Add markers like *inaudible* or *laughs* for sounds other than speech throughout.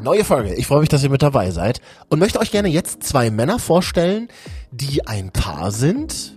Neue Folge. Ich freue mich, dass ihr mit dabei seid und möchte euch gerne jetzt zwei Männer vorstellen, die ein Paar sind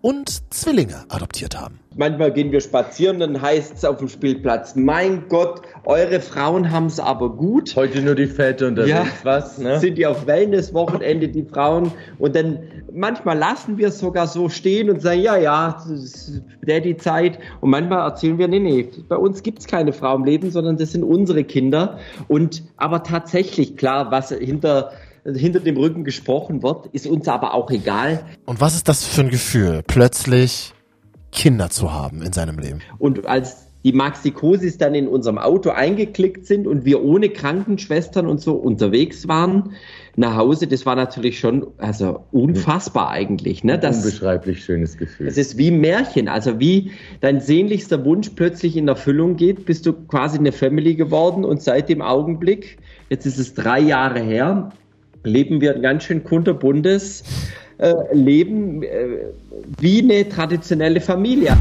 und Zwillinge adoptiert haben. Manchmal gehen wir spazieren, dann heißt es auf dem Spielplatz, mein Gott, eure Frauen haben es aber gut. Heute nur die Väter unterwegs, Ja, was? Ne? Sind die auf Wellness-Wochenende, die Frauen? Und dann manchmal lassen wir es sogar so stehen und sagen, ja, ja, das ist Daddy-Zeit. Und manchmal erzählen wir, nee, nee, bei uns gibt es keine Frau im Leben, sondern das sind unsere Kinder. Und aber tatsächlich, klar, was hinter hinter dem Rücken gesprochen wird, ist uns aber auch egal. Und was ist das für ein Gefühl, plötzlich Kinder zu haben in seinem Leben? Und als die Maxikosis dann in unserem Auto eingeklickt sind und wir ohne Krankenschwestern und so unterwegs waren nach Hause, das war natürlich schon also unfassbar eigentlich. Ne? Das, Unbeschreiblich schönes Gefühl. es ist wie ein Märchen, also wie dein sehnlichster Wunsch plötzlich in Erfüllung geht, bist du quasi eine Family geworden und seit dem Augenblick, jetzt ist es drei Jahre her, leben wir ein ganz schön kunterbuntes äh, Leben äh, wie eine traditionelle Familie.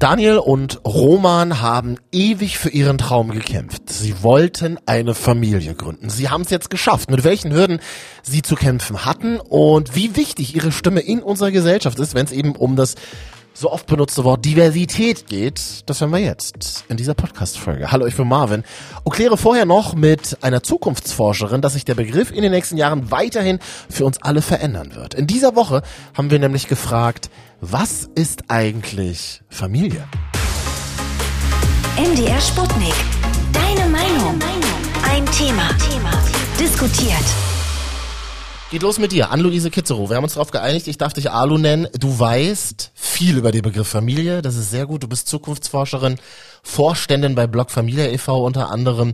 Daniel und Roman haben ewig für ihren Traum gekämpft. Sie wollten eine Familie gründen. Sie haben es jetzt geschafft. Mit welchen Hürden sie zu kämpfen hatten und wie wichtig ihre Stimme in unserer Gesellschaft ist, wenn es eben um das so oft benutzte Wort Diversität geht, das hören wir jetzt in dieser Podcast-Folge. Hallo, ich bin Marvin und kläre vorher noch mit einer Zukunftsforscherin, dass sich der Begriff in den nächsten Jahren weiterhin für uns alle verändern wird. In dieser Woche haben wir nämlich gefragt, was ist eigentlich Familie? MDR Sputnik. Deine Meinung. Ein Thema. Diskutiert. Geht los mit dir, Ann-Luise Kitzerow. Wir haben uns darauf geeinigt, ich darf dich Alu nennen. Du weißt viel über den Begriff Familie, das ist sehr gut. Du bist Zukunftsforscherin, Vorständin bei Blog Familie e.V. unter anderem.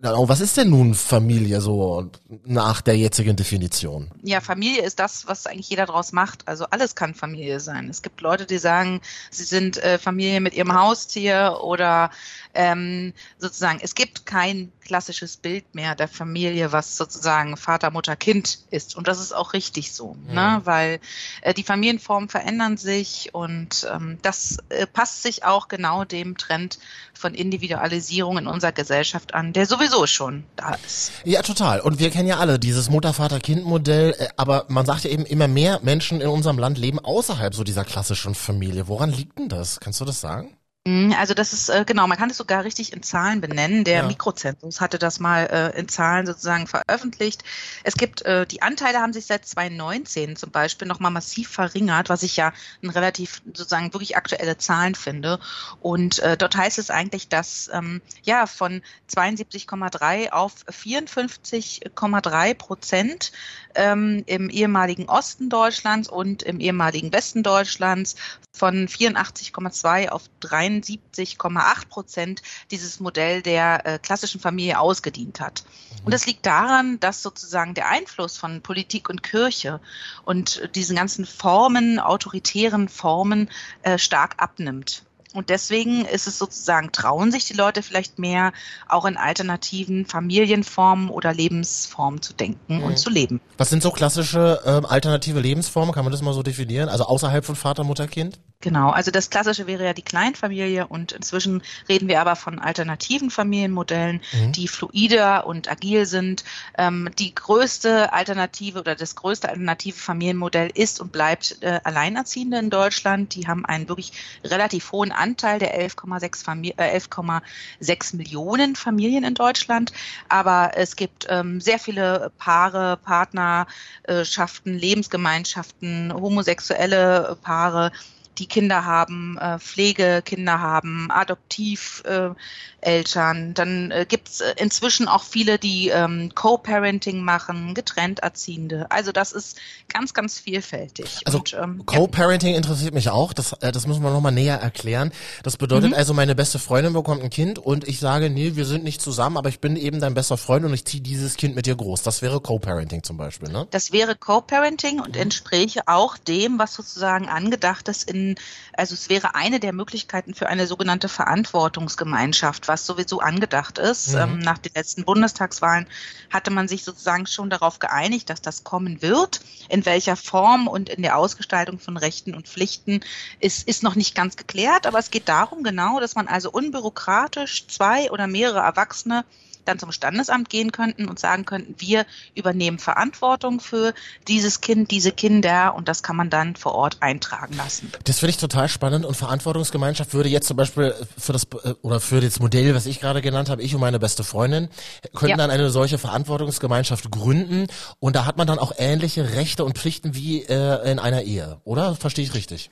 Genau, Was ist denn nun Familie so nach der jetzigen Definition? Ja, Familie ist das, was eigentlich jeder draus macht. Also alles kann Familie sein. Es gibt Leute, die sagen, sie sind äh, Familie mit ihrem Haustier oder ähm, sozusagen, es gibt kein klassisches Bild mehr der Familie, was sozusagen Vater, Mutter, Kind ist. Und das ist auch richtig so, ne? weil äh, die Familienformen verändern sich und ähm, das äh, passt sich auch genau dem Trend von Individualisierung in unserer Gesellschaft an, der sowieso schon da ist. Ja, total. Und wir kennen ja alle dieses Mutter-Vater-Kind-Modell, äh, aber man sagt ja eben immer mehr Menschen in unserem Land leben außerhalb so dieser klassischen Familie. Woran liegt denn das? Kannst du das sagen? Mm, Also das ist äh, genau, man kann es sogar richtig in Zahlen benennen. Der Ja. Mikrozensus hatte das mal äh, in Zahlen sozusagen veröffentlicht. Es gibt äh, die Anteile haben sich seit 2019 zum Beispiel noch mal massiv verringert, was ich ja ein relativ sozusagen wirklich aktuelle Zahlen finde. Und äh, dort heißt es eigentlich, dass ähm, ja von 72,3 auf 54,3 Prozent ähm, im ehemaligen Osten Deutschlands und im ehemaligen Westen Deutschlands von 84,2 auf 73,8 Prozent dieses Modell der äh, klassischen Familie ausgedient hat. Und das liegt daran, dass sozusagen der Einfluss von Politik und Kirche und diesen ganzen Formen, autoritären Formen äh, stark abnimmt. Und deswegen ist es sozusagen, trauen sich die Leute vielleicht mehr, auch in alternativen Familienformen oder Lebensformen zu denken und zu leben. Was sind so klassische ähm, alternative Lebensformen? Kann man das mal so definieren? Also außerhalb von Vater, Mutter, Kind? Genau, also das Klassische wäre ja die Kleinfamilie und inzwischen reden wir aber von alternativen Familienmodellen, die fluider und agil sind. Ähm, die größte Alternative oder das größte alternative Familienmodell ist und bleibt äh, Alleinerziehende in Deutschland. Die haben einen wirklich relativ hohen Anteil der 11,6 Famili- äh, 11,6 Millionen Familien in Deutschland. Aber es gibt ähm, sehr viele Paare, Partnerschaften, Lebensgemeinschaften, homosexuelle Paare, die Kinder haben, äh, Pflegekinder haben, Adoptiveltern. Äh. Dann äh, gibt's äh, inzwischen auch viele, die ähm, Co-Parenting machen, getrennt Erziehende. Also das ist ganz, ganz vielfältig. Also Und, ähm, ja. Co-Parenting interessiert mich auch. Das, äh, das müssen wir nochmal näher erklären. Das bedeutet also, meine beste Freundin bekommt ein Kind und ich sage, nee, wir sind nicht zusammen, aber ich bin eben dein bester Freund und ich ziehe dieses Kind mit dir groß. Das wäre Co-Parenting zum Beispiel, ne? Das wäre Co-Parenting und entspräche auch dem, was sozusagen angedacht ist in also es wäre eine der Möglichkeiten für eine sogenannte Verantwortungsgemeinschaft, was sowieso angedacht ist. Mhm. Ähm, nach den letzten Bundestagswahlen hatte man sich sozusagen schon darauf geeinigt, dass das kommen wird. In welcher Form und in der Ausgestaltung von Rechten und Pflichten ist, ist noch nicht ganz geklärt, aber es geht darum genau, dass man also unbürokratisch zwei oder mehrere Erwachsene dann zum Standesamt gehen könnten und sagen könnten, wir übernehmen Verantwortung für dieses Kind, diese Kinder und das kann man dann vor Ort eintragen lassen. Das finde ich total spannend und Verantwortungsgemeinschaft würde jetzt zum Beispiel für das äh, oder für das Modell, was ich gerade genannt habe, ich und meine beste Freundin, könnten ja. dann eine solche Verantwortungsgemeinschaft gründen und da hat man dann auch ähnliche Rechte und Pflichten wie äh, in einer Ehe, oder? Verstehe ich richtig?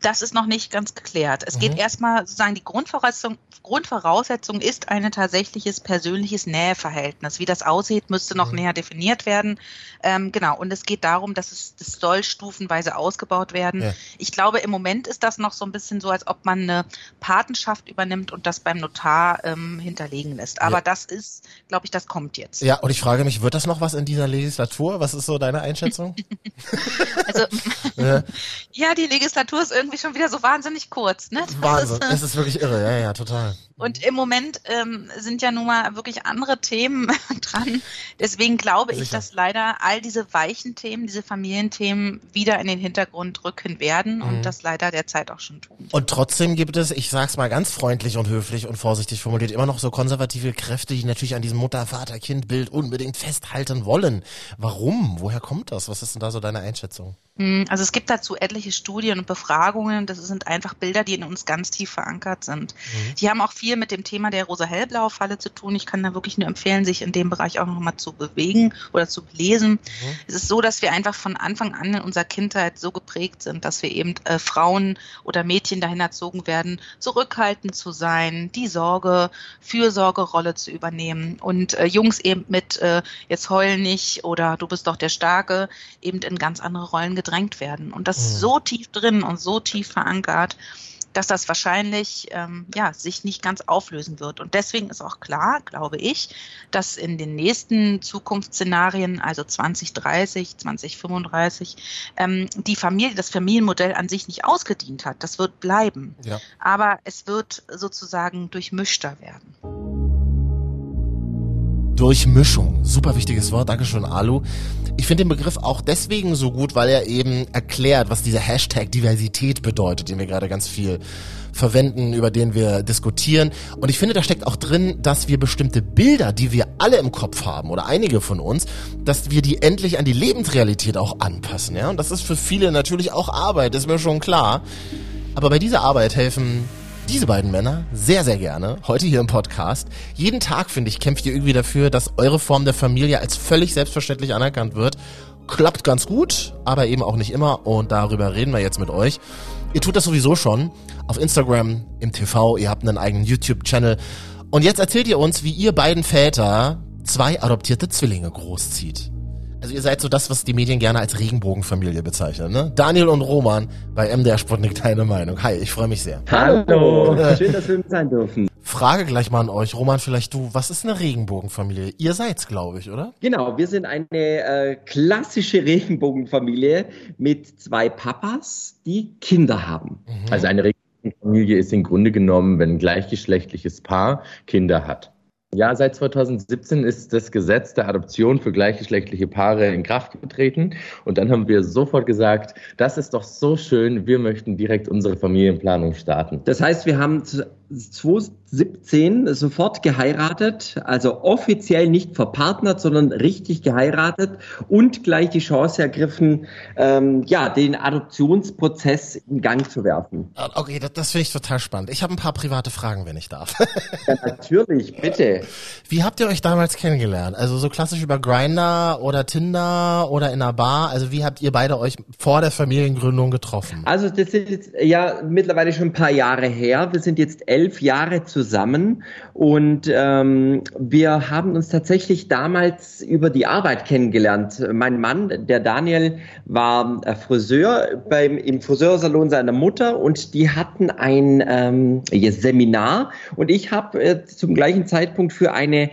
Das ist noch nicht ganz geklärt. Es mhm. geht erstmal sozusagen die Grundvoraussetzung, Grundvoraussetzung ist ein tatsächliches persönliches Näheverhältnis. Wie das aussieht, müsste noch mhm. näher definiert werden. Ähm, genau. Und es geht darum, dass es das soll stufenweise ausgebaut werden. Ja. Ich glaube, im Moment ist das noch so ein bisschen so, als ob man eine Patenschaft übernimmt und das beim Notar ähm, hinterlegen lässt. Aber ja. das ist, glaube ich, das kommt jetzt. Ja, und ich frage mich, wird das noch was in dieser Legislatur? Was ist so deine Einschätzung? *laughs* also, ja. *laughs* ja, die Legislatur ist irgendwie irgendwie schon wieder so wahnsinnig kurz. Ne? Das Wahnsinn, ist, äh, es ist wirklich irre, ja, ja, total. Und im Moment ähm, sind ja nun mal wirklich andere Themen *laughs* dran. Deswegen glaube Sicher. ich, dass leider all diese weichen Themen, diese Familienthemen wieder in den Hintergrund rücken werden mhm. und das leider derzeit auch schon tun. Und trotzdem gibt es, ich sag's mal ganz freundlich und höflich und vorsichtig formuliert, immer noch so konservative Kräfte, die natürlich an diesem Mutter-Vater-Kind-Bild unbedingt festhalten wollen. Warum? Woher kommt das? Was ist denn da so deine Einschätzung? Hm, also es gibt dazu etliche Studien und Befragungen. Das sind einfach Bilder, die in uns ganz tief verankert sind. Mhm. Die haben auch viel mit dem Thema der rosa-hellblaue-Falle zu tun. Ich kann da wirklich nur empfehlen, sich in dem Bereich auch nochmal zu bewegen oder zu lesen. Mhm. Es ist so, dass wir einfach von Anfang an in unserer Kindheit so geprägt sind, dass wir eben äh, Frauen oder Mädchen dahin erzogen werden, zurückhaltend zu sein, die Sorge, Fürsorgerolle zu übernehmen und äh, Jungs eben mit äh, jetzt heul nicht oder du bist doch der Starke eben in ganz andere Rollen gedrängt werden. Und das ist mhm. so tief drin und so tief verankert, dass das wahrscheinlich ähm, ja, sich nicht ganz auflösen wird. Und deswegen ist auch klar, glaube ich, dass in den nächsten Zukunftsszenarien, also 2030, 2035, ähm, die Familie, das Familienmodell an sich nicht ausgedient hat. Das wird bleiben. Ja. Aber es wird sozusagen durchmischter werden. Durchmischung. Super wichtiges Wort. Dankeschön, Alu. Ich finde den Begriff auch deswegen so gut, weil er eben erklärt, was dieser Hashtag Diversität bedeutet, den wir gerade ganz viel verwenden, über den wir diskutieren. Und ich finde, da steckt auch drin, dass wir bestimmte Bilder, die wir alle im Kopf haben oder einige von uns, dass wir die endlich an die Lebensrealität auch anpassen. Ja? Und das ist für viele natürlich auch Arbeit, ist mir schon klar. Aber bei dieser Arbeit helfen diese beiden Männer sehr, sehr gerne heute hier im Podcast. Jeden Tag, finde ich, kämpft ihr irgendwie dafür, dass eure Form der Familie als völlig selbstverständlich anerkannt wird. Klappt ganz gut, aber eben auch nicht immer und darüber reden wir jetzt mit euch. Ihr tut das sowieso schon auf Instagram, im TV, ihr habt einen eigenen YouTube-Channel und jetzt erzählt ihr uns, wie ihr beiden Väter zwei adoptierte Zwillinge großzieht. Also ihr seid so das, was die Medien gerne als Regenbogenfamilie bezeichnen, ne? Daniel und Roman bei MDR Sputnik, *laughs* deine Meinung. Hi, ich freue mich sehr. Hallo, schön, dass wir mit sein dürfen. Frage gleich mal an euch, Roman, vielleicht du, was ist eine Regenbogenfamilie? Ihr seid's, glaube ich, oder? Genau, wir sind eine äh, klassische Regenbogenfamilie mit zwei Papas, die Kinder haben. Mhm. Also eine Regenbogenfamilie ist im Grunde genommen, wenn ein gleichgeschlechtliches Paar Kinder hat. Ja, seit 2017 ist das Gesetz der Adoption für gleichgeschlechtliche Paare in Kraft getreten. Und dann haben wir sofort gesagt, das ist doch so schön, wir möchten direkt unsere Familienplanung starten. Das heißt, wir haben 2017 sofort geheiratet, also offiziell nicht verpartnert, sondern richtig geheiratet und gleich die Chance ergriffen, ähm, ja, den Adoptionsprozess in Gang zu werfen. Ah, okay, das, das finde ich total spannend. Ich habe ein paar private Fragen, wenn ich darf. *laughs* ja, natürlich, bitte. Wie habt ihr euch damals kennengelernt? Also so klassisch über Grinder oder Tinder oder in einer Bar? Also wie habt ihr beide euch vor der Familiengründung getroffen? Also das sind jetzt ja mittlerweile schon ein paar Jahre her. Wir sind jetzt elf elf Jahre zusammen und ähm, wir haben uns tatsächlich damals über die Arbeit kennengelernt. Mein Mann, der Daniel, war äh, Friseur beim, im Friseursalon seiner Mutter und die hatten ein ähm, Seminar und ich habe äh, zum gleichen Zeitpunkt für eine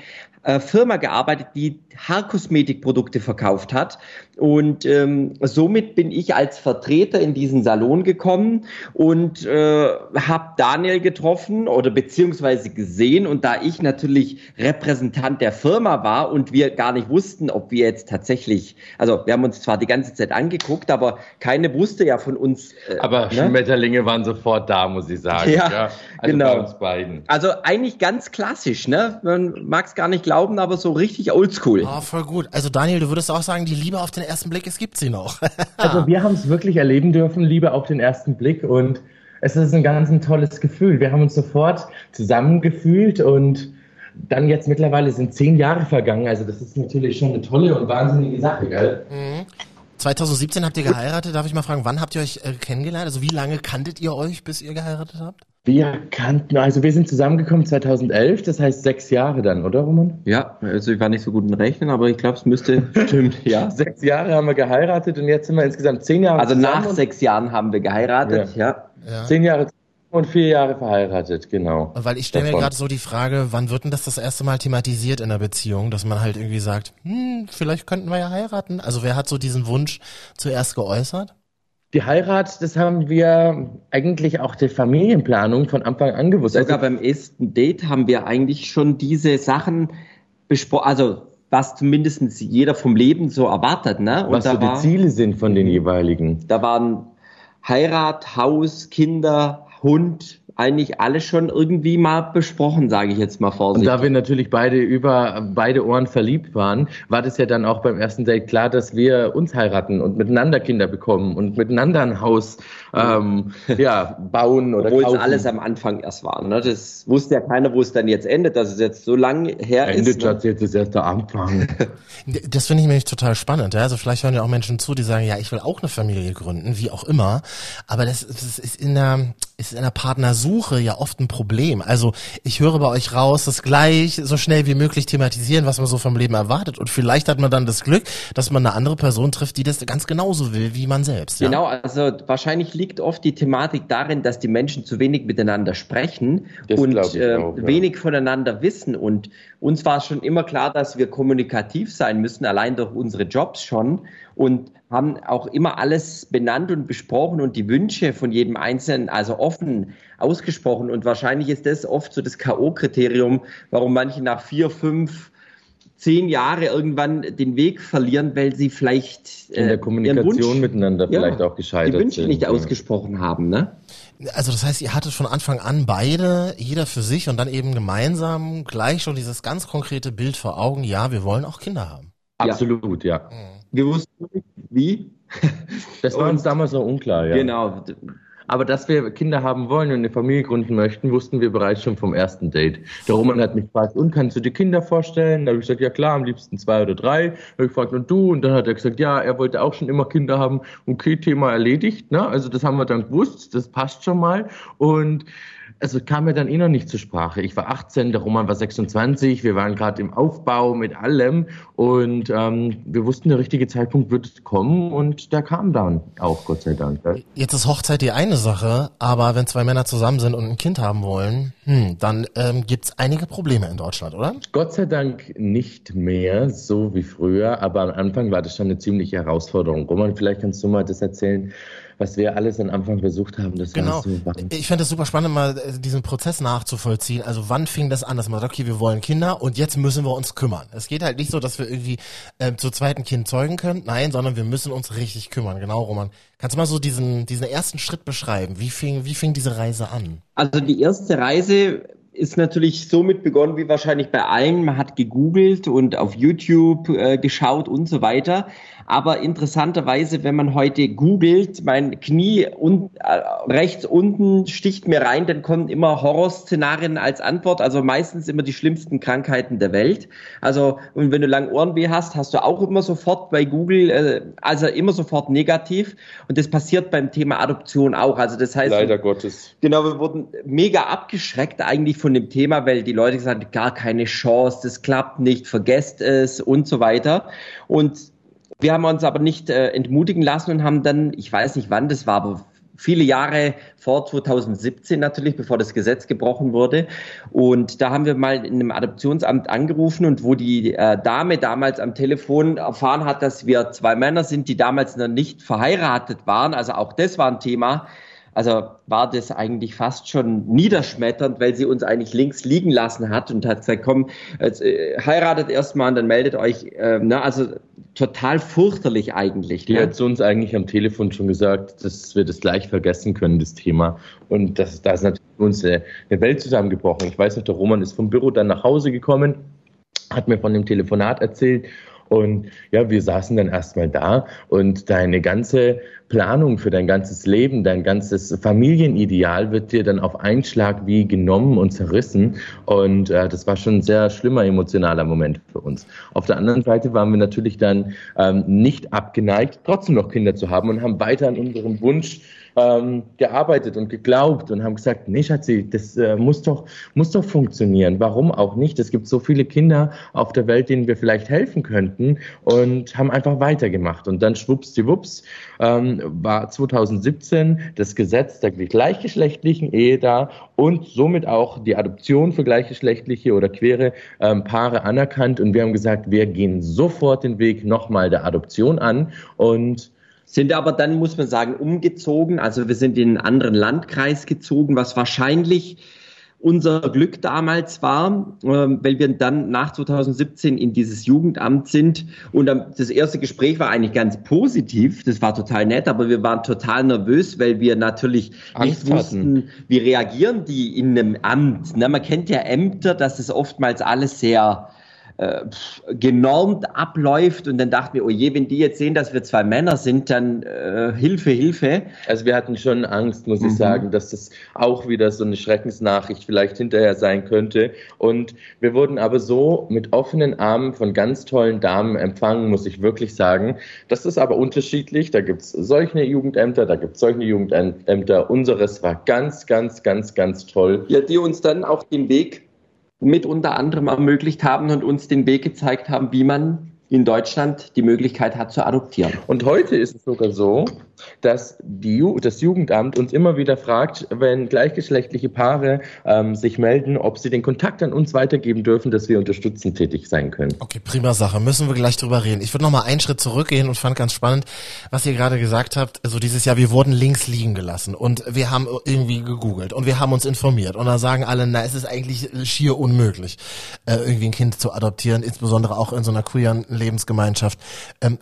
äh, Firma gearbeitet, die Haarkosmetikprodukte verkauft hat. Und ähm, somit bin ich als Vertreter in diesen Salon gekommen und äh, habe Daniel getroffen oder beziehungsweise gesehen. Und da ich natürlich Repräsentant der Firma war und wir gar nicht wussten, ob wir jetzt tatsächlich, also wir haben uns zwar die ganze Zeit angeguckt, aber keine wusste ja von uns. Äh, aber ne? Schmetterlinge waren sofort da, muss ich sagen. Ja, ja. Also genau. Also eigentlich ganz klassisch, ne? Man mag es gar nicht glauben, aber so richtig oldschool. Ah, oh, voll gut. Also Daniel, du würdest auch sagen, die Liebe auf den ersten Blick, es gibt sie noch. *laughs* also wir haben es wirklich erleben dürfen, Liebe auf den ersten Blick und es ist ein ganz ein tolles Gefühl. Wir haben uns sofort zusammengefühlt und dann jetzt mittlerweile sind zehn Jahre vergangen. Also das ist natürlich schon eine tolle und wahnsinnige Sache, gell? Mhm. 2017 habt ihr geheiratet. Darf ich mal fragen, wann habt ihr euch äh, kennengelernt? Also wie lange kanntet ihr euch, bis ihr geheiratet habt? Wir kannten, also wir sind zusammengekommen 2011, das heißt sechs Jahre dann, oder Roman? Ja, also ich war nicht so gut in Rechnen, aber ich glaube, es müsste *laughs* stimmt. Ja, sechs Jahre haben wir geheiratet und jetzt sind wir insgesamt zehn Jahre. Also nach sechs Jahren haben wir geheiratet, ja. ja. ja. Zehn Jahre und vier Jahre verheiratet, genau. Weil ich stelle mir gerade so die Frage, wann wird denn das das erste Mal thematisiert in der Beziehung, dass man halt irgendwie sagt, hm, vielleicht könnten wir ja heiraten. Also wer hat so diesen Wunsch zuerst geäußert? Die Heirat, das haben wir eigentlich auch der Familienplanung von Anfang an gewusst. Sogar also, beim ersten Date haben wir eigentlich schon diese Sachen besprochen, also was zumindest jeder vom Leben so erwartet. Ne? Und was so die war, Ziele sind von den jeweiligen. Da waren Heirat, Haus, Kinder, Hund, eigentlich alles schon irgendwie mal besprochen, sage ich jetzt mal vorsichtig. Und da wir natürlich beide über beide Ohren verliebt waren, war das ja dann auch beim ersten Date klar, dass wir uns heiraten und miteinander Kinder bekommen und miteinander ein Haus ähm, *laughs* ja, bauen oder Obwohl kaufen. es alles am Anfang erst war. Ne? Das wusste ja keiner, wo es dann jetzt endet, dass es jetzt so lange her endet ist. Endet ne? jetzt ist erst der Anfang. *laughs* das finde ich nämlich total spannend. Ja? Also vielleicht hören ja auch Menschen zu, die sagen, ja, ich will auch eine Familie gründen, wie auch immer. Aber das, das ist in der, ist in der Partnersuche ja oft ein Problem. Also ich höre bei euch raus, das gleich so schnell wie möglich thematisieren, was man so vom Leben erwartet. Und vielleicht hat man dann das Glück, dass man eine andere Person trifft, die das ganz genauso will wie man selbst. Ja? Genau, also wahrscheinlich liegt oft die Thematik darin, dass die Menschen zu wenig miteinander sprechen das und äh, auch, ja. wenig voneinander wissen. Und uns war schon immer klar, dass wir kommunikativ sein müssen, allein durch unsere Jobs schon. Und haben auch immer alles benannt und besprochen und die Wünsche von jedem Einzelnen also offen ausgesprochen. Und wahrscheinlich ist das oft so das K.O.-Kriterium, warum manche nach vier, fünf zehn Jahre irgendwann den Weg verlieren, weil sie vielleicht äh, in der Kommunikation Wunsch, miteinander ja, vielleicht auch gescheitert die Wünsche sind. nicht ja. ausgesprochen haben, ne? Also das heißt, ihr hattet von Anfang an beide, jeder für sich und dann eben gemeinsam gleich schon dieses ganz konkrete Bild vor Augen, ja, wir wollen auch Kinder haben. Absolut, ja. ja. Wir wussten nicht, wie. Das war uns damals noch unklar, ja. Genau. Aber dass wir Kinder haben wollen und eine Familie gründen möchten, wussten wir bereits schon vom ersten Date. Der Roman hat mich gefragt, und kannst du dir Kinder vorstellen? Da habe ich gesagt, ja klar, am liebsten zwei oder drei. Da habe ich gefragt, und du? Und dann hat er gesagt, ja, er wollte auch schon immer Kinder haben. Okay, Thema erledigt. Ne? Also das haben wir dann gewusst, das passt schon mal. Und also kam ja dann eh noch nicht zur Sprache. Ich war 18, der Roman war 26, wir waren gerade im Aufbau mit allem und ähm, wir wussten, der richtige Zeitpunkt wird kommen und der kam dann auch, Gott sei Dank. Jetzt ist Hochzeit die eine Sache, aber wenn zwei Männer zusammen sind und ein Kind haben wollen, hm, dann ähm, gibt einige Probleme in Deutschland, oder? Gott sei Dank nicht mehr so wie früher, aber am Anfang war das schon eine ziemliche Herausforderung. Roman, vielleicht kannst du mal das erzählen, was wir alles am Anfang versucht haben. Das genau. So ich fände es super spannend, mal äh, diesen Prozess nachzuvollziehen. Also wann fing das an, dass man sagt, okay, wir wollen Kinder und jetzt müssen wir uns kümmern. Es geht halt nicht so, dass wir irgendwie äh, zu zweiten Kind zeugen können, nein, sondern wir müssen uns richtig kümmern. Genau, Roman. Kannst du mal so diesen, diesen ersten Schritt beschreiben? Wie fing, wie fing diese Reise an? Also die erste Reise ist natürlich somit begonnen wie wahrscheinlich bei allen. Man hat gegoogelt und auf YouTube äh, geschaut und so weiter. Aber interessanterweise, wenn man heute googelt, mein Knie und, äh, rechts unten sticht mir rein, dann kommen immer Horrorszenarien als Antwort. Also meistens immer die schlimmsten Krankheiten der Welt. Also, und wenn du lang Ohrenweh hast, hast du auch immer sofort bei Google, äh, also immer sofort negativ. Und das passiert beim Thema Adoption auch. Also das heißt. Leider Gottes. Genau, wir wurden mega abgeschreckt eigentlich von dem Thema, weil die Leute gesagt haben, gar keine Chance, das klappt nicht, vergesst es und so weiter. Und wir haben uns aber nicht äh, entmutigen lassen und haben dann, ich weiß nicht wann das war, aber viele Jahre vor 2017 natürlich, bevor das Gesetz gebrochen wurde. Und da haben wir mal in einem Adoptionsamt angerufen und wo die äh, Dame damals am Telefon erfahren hat, dass wir zwei Männer sind, die damals noch nicht verheiratet waren, also auch das war ein Thema, also war das eigentlich fast schon niederschmetternd, weil sie uns eigentlich links liegen lassen hat und hat gesagt, komm, jetzt, äh, heiratet erstmal und dann meldet euch. Äh, ne? Also total fürchterlich eigentlich. Die ne? hat zu uns eigentlich am Telefon schon gesagt, dass wir das gleich vergessen können, das Thema. Und das, da ist natürlich uns eine, eine Welt zusammengebrochen. Ich weiß noch, der Roman ist vom Büro dann nach Hause gekommen, hat mir von dem Telefonat erzählt und ja, wir saßen dann erstmal da und deine ganze Planung für dein ganzes Leben, dein ganzes Familienideal wird dir dann auf einen Schlag wie genommen und zerrissen. Und äh, das war schon ein sehr schlimmer emotionaler Moment für uns. Auf der anderen Seite waren wir natürlich dann ähm, nicht abgeneigt, trotzdem noch Kinder zu haben und haben weiter an unserem Wunsch ähm, gearbeitet und geglaubt und haben gesagt, nee, Schatzi, das äh, muss doch, muss doch funktionieren. Warum auch nicht? Es gibt so viele Kinder auf der Welt, denen wir vielleicht helfen könnten und haben einfach weitergemacht. Und dann schwuppsdiwupps ähm, war 2017 das Gesetz der gleichgeschlechtlichen Ehe da und somit auch die Adoption für gleichgeschlechtliche oder queere ähm, Paare anerkannt. Und wir haben gesagt, wir gehen sofort den Weg nochmal der Adoption an und sind aber dann, muss man sagen, umgezogen. Also wir sind in einen anderen Landkreis gezogen, was wahrscheinlich unser Glück damals war, äh, weil wir dann nach 2017 in dieses Jugendamt sind. Und das erste Gespräch war eigentlich ganz positiv. Das war total nett, aber wir waren total nervös, weil wir natürlich Angst nicht wussten, hatten. wie reagieren die in einem Amt. Na, man kennt ja Ämter, dass es oftmals alles sehr äh, genormt abläuft und dann dachten wir, oh je, wenn die jetzt sehen, dass wir zwei Männer sind, dann äh, Hilfe, Hilfe. Also wir hatten schon Angst, muss ich Mhm. sagen, dass das auch wieder so eine Schreckensnachricht vielleicht hinterher sein könnte. Und wir wurden aber so mit offenen Armen von ganz tollen Damen empfangen, muss ich wirklich sagen. Das ist aber unterschiedlich. Da gibt's solche Jugendämter, da gibt's solche Jugendämter. Unseres war ganz, ganz, ganz, ganz toll. Ja, die uns dann auch den Weg mit unter anderem ermöglicht haben und uns den Weg gezeigt haben, wie man in Deutschland die Möglichkeit hat zu adoptieren. Und heute ist es sogar so, dass die, Ju- das Jugendamt uns immer wieder fragt, wenn gleichgeschlechtliche Paare ähm, sich melden, ob sie den Kontakt an uns weitergeben dürfen, dass wir unterstützend tätig sein können. Okay, prima Sache. Müssen wir gleich drüber reden. Ich würde noch mal einen Schritt zurückgehen und fand ganz spannend, was ihr gerade gesagt habt. Also dieses Jahr, wir wurden links liegen gelassen und wir haben irgendwie gegoogelt und wir haben uns informiert und da sagen alle, na, es ist eigentlich schier unmöglich, äh, irgendwie ein Kind zu adoptieren, insbesondere auch in so einer queeren Lebensgemeinschaft. Ähm,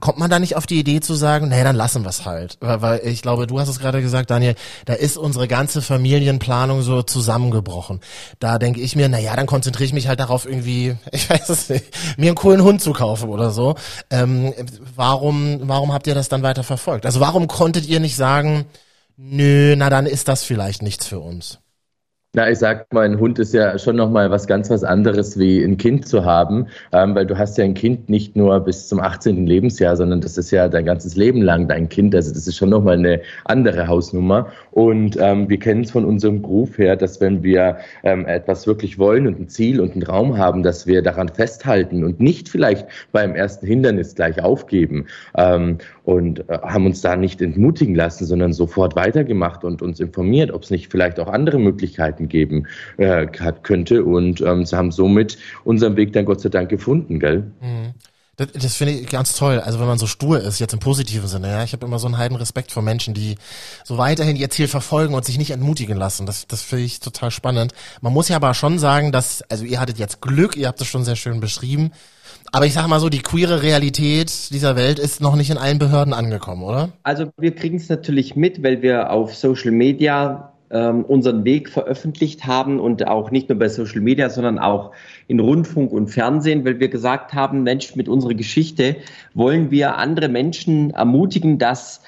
kommt man da nicht auf die Idee zu sagen, nee, dann lassen wir es halt? Weil, weil ich glaube, du hast es gerade gesagt, Daniel, da ist unsere ganze Familienplanung so zusammengebrochen. Da denke ich mir, na dann konzentriere ich mich halt darauf, irgendwie, *laughs* ich weiß es nicht, mir einen coolen Hund zu kaufen oder so. Ähm, warum, warum habt ihr das dann weiter verfolgt? Also warum konntet ihr nicht sagen, nö, na dann ist das vielleicht nichts für uns? Na, ich sag mal, ein Hund ist ja schon nochmal was ganz was anderes wie ein Kind zu haben, ähm, weil du hast ja ein Kind nicht nur bis zum 18. Lebensjahr, sondern das ist ja dein ganzes Leben lang dein Kind. Also das ist schon nochmal eine andere Hausnummer. Und ähm, wir kennen es von unserem Beruf her, dass wenn wir ähm, etwas wirklich wollen und ein Ziel und einen Raum haben, dass wir daran festhalten und nicht vielleicht beim ersten Hindernis gleich aufgeben ähm, und äh, haben uns da nicht entmutigen lassen, sondern sofort weitergemacht und uns informiert, ob es nicht vielleicht auch andere Möglichkeiten geben äh, könnte und ähm, sie haben somit unseren Weg dann Gott sei Dank gefunden, gell? Das, das finde ich ganz toll. Also wenn man so stur ist, jetzt im positiven Sinne. Ja, ich habe immer so einen heiden Respekt vor Menschen, die so weiterhin ihr Ziel verfolgen und sich nicht entmutigen lassen. Das, das finde ich total spannend. Man muss ja aber schon sagen, dass also ihr hattet jetzt Glück, ihr habt es schon sehr schön beschrieben. Aber ich sage mal so, die queere Realität dieser Welt ist noch nicht in allen Behörden angekommen, oder? Also wir kriegen es natürlich mit, weil wir auf Social Media ähm, unseren Weg veröffentlicht haben und auch nicht nur bei Social Media, sondern auch in Rundfunk und Fernsehen, weil wir gesagt haben, Mensch, mit unserer Geschichte wollen wir andere Menschen ermutigen, dass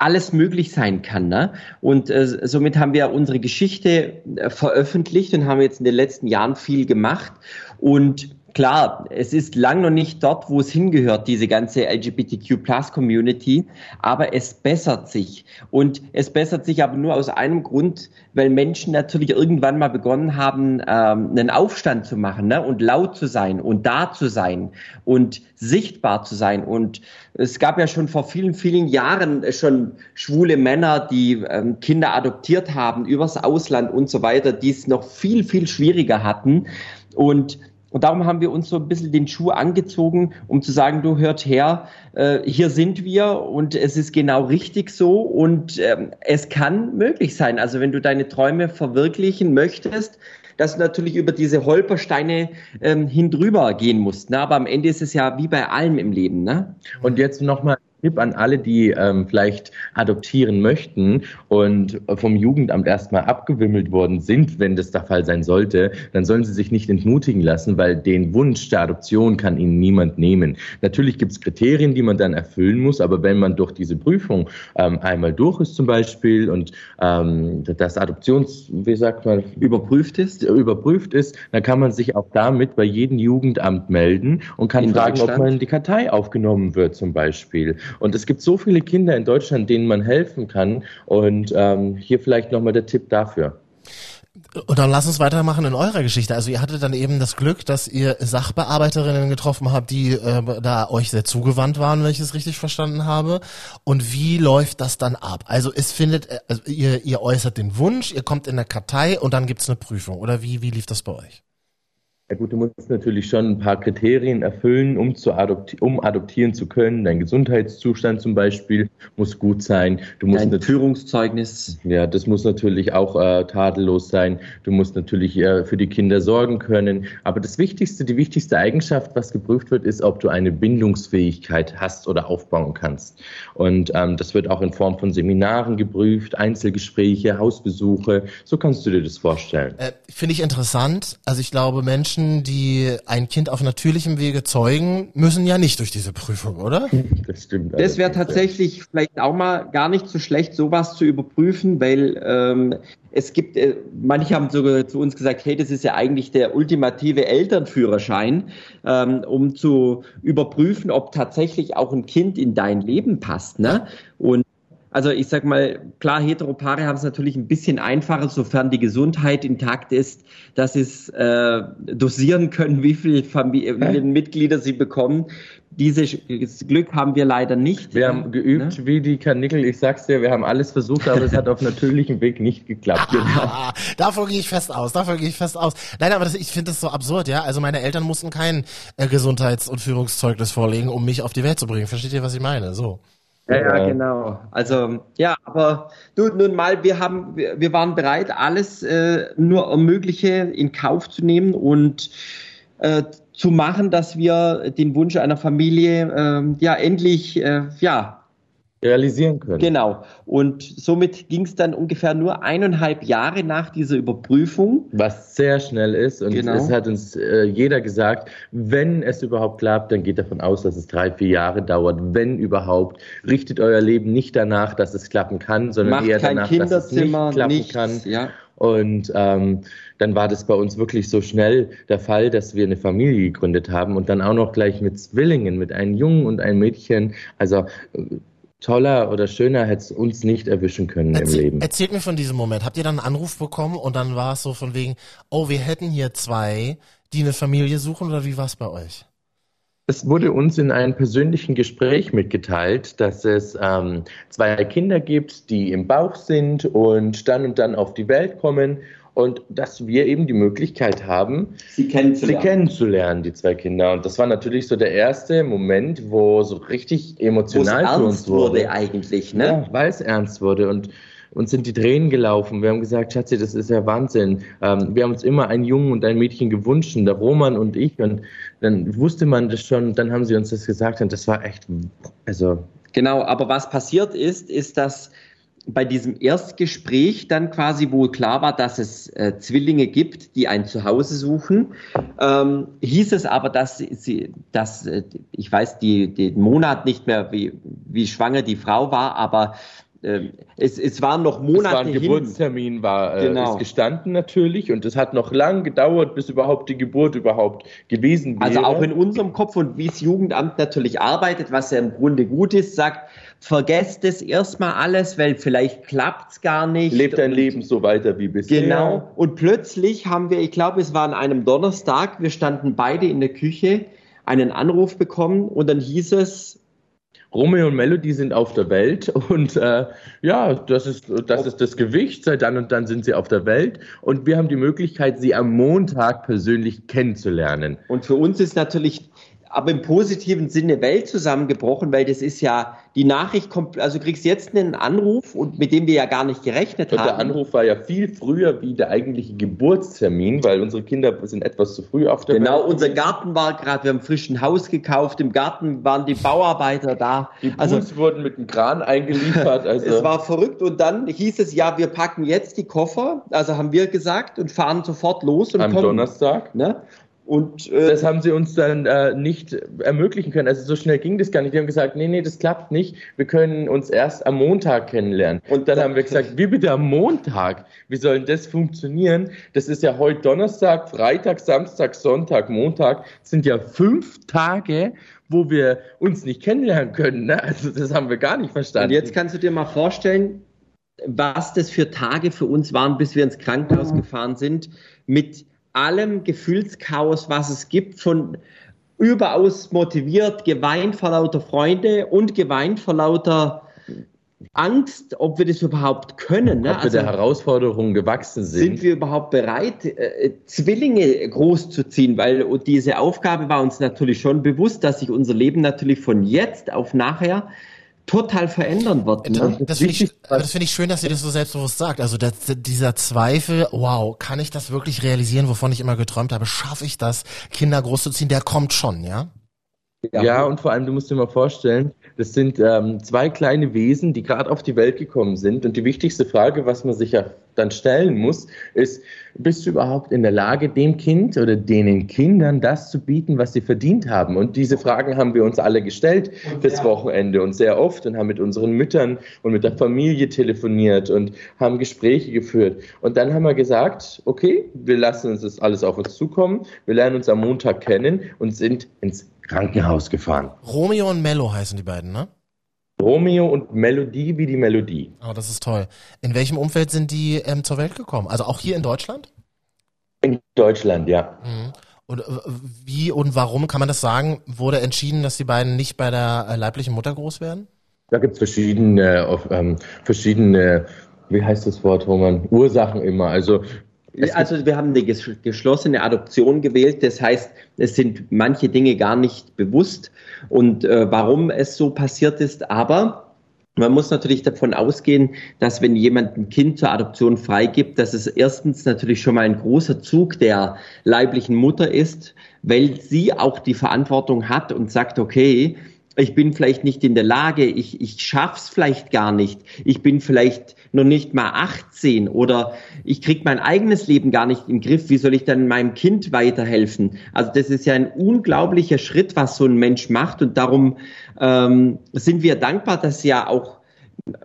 alles möglich sein kann. Ne? Und äh, somit haben wir unsere Geschichte äh, veröffentlicht und haben jetzt in den letzten Jahren viel gemacht. Und klar, es ist lang noch nicht dort, wo es hingehört, diese ganze LGBTQ-Plus-Community, aber es bessert sich. Und es bessert sich aber nur aus einem Grund, weil Menschen natürlich irgendwann mal begonnen haben, ähm, einen Aufstand zu machen ne? und laut zu sein und da zu sein und sichtbar zu sein. Und es gab ja schon vor vielen, vielen Jahren schon schwule Männer, die ähm, Kinder adoptiert haben übers Ausland und so weiter, die es noch viel, viel schwieriger hatten. Und und darum haben wir uns so ein bisschen den Schuh angezogen, um zu sagen, du hört her, äh, hier sind wir und es ist genau richtig so und ähm, es kann möglich sein. Also wenn du deine Träume verwirklichen möchtest, dass du natürlich über diese Holpersteine ähm, hindrüber gehen musst. Ne? Aber am Ende ist es ja wie bei allem im Leben. Ne? Und jetzt nochmal Tipp an alle, die ähm, vielleicht adoptieren möchten und vom Jugendamt erstmal abgewimmelt worden sind, wenn das der Fall sein sollte, dann sollen sie sich nicht entmutigen lassen, weil den Wunsch der Adoption kann ihnen niemand nehmen. Natürlich gibt es Kriterien, die man dann erfüllen muss, aber wenn man durch diese Prüfung ähm, einmal durch ist zum Beispiel und ähm, das Adoptions, wie sagt man, überprüft ist, überprüft ist, dann kann man sich auch damit bei jedem Jugendamt melden und kann In fragen, ob man in die Kartei aufgenommen wird zum Beispiel. Und es gibt so viele Kinder in Deutschland, denen man helfen kann. Und ähm, hier vielleicht nochmal der Tipp dafür. Und dann lass uns weitermachen in eurer Geschichte. Also ihr hattet dann eben das Glück, dass ihr Sachbearbeiterinnen getroffen habt, die äh, da euch sehr zugewandt waren, wenn ich es richtig verstanden habe. Und wie läuft das dann ab? Also es findet, äh, also ihr, ihr äußert den Wunsch, ihr kommt in der Kartei und dann gibt's eine Prüfung. Oder wie, wie lief das bei euch? Ja gut, du musst natürlich schon ein paar Kriterien erfüllen, um, zu adopti um adoptieren zu können. Dein Gesundheitszustand zum Beispiel muss gut sein. Du musst Dein Führungszeugnis. Ja, das muss natürlich auch äh, tadellos sein. Du musst natürlich äh, für die Kinder sorgen können. Aber das Wichtigste, die wichtigste Eigenschaft, was geprüft wird, ist, ob du eine Bindungsfähigkeit hast oder aufbauen kannst. Und ähm, das wird auch in Form von Seminaren geprüft, Einzelgespräche, Hausbesuche. So kannst du dir das vorstellen. Äh, Finde ich interessant. Also ich glaube, Menschen Menschen, die ein Kind auf natürlichem Wege zeugen, müssen ja nicht durch diese Prüfung, oder? Das stimmt. Das wäre tatsächlich vielleicht auch mal gar nicht so schlecht, sowas zu überprüfen, weil ähm, es gibt, äh, manche haben sogar zu uns gesagt, hey, das ist ja eigentlich der ultimative Elternführerschein, ähm, um zu überprüfen, ob tatsächlich auch ein Kind in dein Leben passt. Ne? Und also ich sag mal, klar, Heteropaare haben es natürlich ein bisschen einfacher, sofern die Gesundheit intakt ist, dass sie es äh, dosieren können, wie viele Familienmitglieder sie bekommen. Dieses Glück haben wir leider nicht. Wir haben geübt ne? wie die Kanickel. Ich sag's dir, wir haben alles versucht, aber es hat auf natürlichem Weg nicht geklappt. Genau. *laughs* davon gehe ich fest aus. Davon gehe ich fest aus. Nein, aber das, ich finde das so absurd, ja. Also meine Eltern mussten kein äh, Gesundheits- und Führungszeugnis vorlegen, um mich auf die Welt zu bringen. Versteht ihr, was ich meine? So. Ja, ja, genau. Also ja, aber du, nun mal, wir haben, wir, wir waren bereit, alles äh, nur Mögliche in Kauf zu nehmen und äh, zu machen, dass wir den Wunsch einer Familie äh, ja endlich äh, ja realisieren können. Genau. Und somit ging es dann ungefähr nur eineinhalb Jahre nach dieser Überprüfung. Was sehr schnell ist. Und genau. es hat uns äh, jeder gesagt, wenn es überhaupt klappt, dann geht davon aus, dass es drei, vier Jahre dauert. Wenn überhaupt, richtet euer Leben nicht danach, dass es klappen kann, sondern Macht eher danach, dass es nicht klappen nichts, kann. Ja. Und ähm, dann war das bei uns wirklich so schnell der Fall, dass wir eine Familie gegründet haben und dann auch noch gleich mit Zwillingen, mit einem Jungen und einem Mädchen. Also toller oder schöner hätte es uns nicht erwischen können Erzähl, im Leben. Erzählt mir von diesem Moment. Habt ihr dann einen Anruf bekommen und dann war es so von wegen, oh, wir hätten hier zwei, die eine Familie suchen oder wie war es bei euch? Es wurde uns in einem persönlichen Gespräch mitgeteilt, dass es ähm, zwei Kinder gibt, die im Bauch sind und dann und dann auf die Welt kommen und dass wir eben die Möglichkeit haben, sie kennenzulernen. sie kennenzulernen, die zwei Kinder. Und das war natürlich so der erste Moment, wo so richtig emotional für uns wurde. wurde eigentlich, ne? Ja, weil es ernst wurde und uns sind die Tränen gelaufen. Wir haben gesagt, Schatzi, das ist ja Wahnsinn. Ähm, wir haben uns immer einen Jungen und ein Mädchen gewünscht, der Roman und ich. Und dann wusste man das schon, dann haben sie uns das gesagt und das war echt, also. Genau, aber was passiert ist, ist, dass bei diesem Erstgespräch dann quasi wohl klar war, dass es äh, Zwillinge gibt, die ein Zuhause suchen, ähm, hieß es aber, dass sie, dass äh, ich weiß die, den Monat nicht mehr, wie, wie schwanger die Frau war, aber es, es waren noch Monate es war ein hin. Geburtstermin war äh, Genau. ist gestanden natürlich und es hat noch lang gedauert, bis überhaupt die Geburt überhaupt gewesen wäre. Also auch in unserem Kopf und wie das Jugendamt natürlich arbeitet, was ja im Grunde gut ist, sagt, vergesst es erstmal alles, weil vielleicht klappt's gar nicht. lebt dein Leben so weiter wie bisher. Genau. Und plötzlich haben wir, ich glaube, es war an einem Donnerstag, wir standen beide in der Küche, einen Anruf bekommen und dann hieß es, Romeo und Melody sind auf der Welt und äh, ja, das ist, das ist das Gewicht. Seit dann und dann sind sie auf der Welt und wir haben die Möglichkeit, sie am Montag persönlich kennenzulernen. und für uns ist natürlich aber im positiven Sinne Welt zusammengebrochen, weil das ist ja, die Nachricht kommt, also du kriegst jetzt einen Anruf und mit dem wir ja gar nicht gerechnet Und haben. der Anruf war ja viel früher wie der eigentliche Geburtstermin, weil unsere Kinder sind etwas zu früh auf der Genau, Welt. unser Garten war gerade, wir haben frisch ein Haus gekauft, im Garten waren die Bauarbeiter da. Die Also wurden mit dem Kran eingeliefert. *laughs* Also es war verrückt und dann hieß es, ja, wir packen jetzt die Koffer, also haben wir gesagt und fahren sofort los und am kommen. Donnerstag. Ne? Und äh, Das haben sie uns dann äh, nicht ermöglichen können. Also so schnell ging das gar nicht. Die haben gesagt, nee, nee, das klappt nicht. Wir können uns erst am Montag kennenlernen. Und dann haben wir gesagt, wie bitte am Montag? Wie soll denn das funktionieren? Das ist ja heute Donnerstag, Freitag, Samstag, Sonntag, Montag. Das sind ja fünf Tage, wo wir uns nicht kennenlernen können. Ne? Also das haben wir gar nicht verstanden. Und jetzt kannst du dir mal vorstellen, was das für Tage für uns waren, bis wir ins Krankenhaus gefahren sind, mit allem Gefühlschaos, was es gibt, von überaus motiviert, geweint vor lauter Freunde und geweint vor lauter Angst, ob wir das überhaupt können. Ne? ob wir der Herausforderung gewachsen sind. sind wir überhaupt bereit, äh, Zwillinge großzuziehen? Weil diese Aufgabe war uns natürlich schon bewusst, dass sich unser Leben natürlich von jetzt auf nachher total verändern wird. Ne? Das finde ich, das finde ich schön, dass ihr das so selbstbewusst sagt. Also das, dieser Zweifel, wow, kann ich das wirklich realisieren, wovon ich immer geträumt habe? Schaffe ich das, Kinder großzuziehen? Der kommt schon, ja? Ja, und vor allem, du musst dir mal vorstellen, das sind ähm, zwei kleine Wesen, die gerade auf die Welt gekommen sind. Und die wichtigste Frage, was man sich ja dann stellen muss, ist, bist du überhaupt in der Lage, dem Kind oder denen Kindern das zu bieten, was sie verdient haben? Und diese Fragen haben wir uns alle gestellt das Wochenende und sehr oft und haben mit unseren Müttern und mit der Familie telefoniert und haben Gespräche geführt. Und dann haben wir gesagt, okay, wir lassen uns das alles auf uns zukommen. Wir lernen uns am Montag kennen und sind ins Krankenhaus gefahren. Romeo und Mello heißen die beiden, ne? Romeo und Melodie wie die Melodie. Oh, das ist toll. In welchem Umfeld sind die ähm, zur Welt gekommen? Also auch hier in Deutschland? In Deutschland, ja. Mhm. Und äh, wie und warum kann man das sagen? Wurde entschieden, dass die beiden nicht bei der äh, leiblichen Mutter groß werden? Da gibt's verschiedene, auf, ähm, verschiedene, wie heißt das Wort, Roman? Ursachen immer. Also es Also wir haben eine ges- geschlossene Adoption gewählt. Das heißt, es sind manche Dinge gar nicht bewusst und äh, warum es so passiert ist. Aber man muss natürlich davon ausgehen, dass wenn jemand ein Kind zur Adoption freigibt, dass es erstens natürlich schon mal ein großer Zug der leiblichen Mutter ist, weil sie auch die Verantwortung hat und sagt, okay, ich bin vielleicht nicht in der Lage, ich, ich schaff's vielleicht gar nicht, ich bin vielleicht noch nicht mal 18 oder ich krieg mein eigenes Leben gar nicht im Griff, wie soll ich dann meinem Kind weiterhelfen? Also das ist ja ein unglaublicher Schritt, was so ein Mensch macht. Und darum ähm, sind wir dankbar, dass ja auch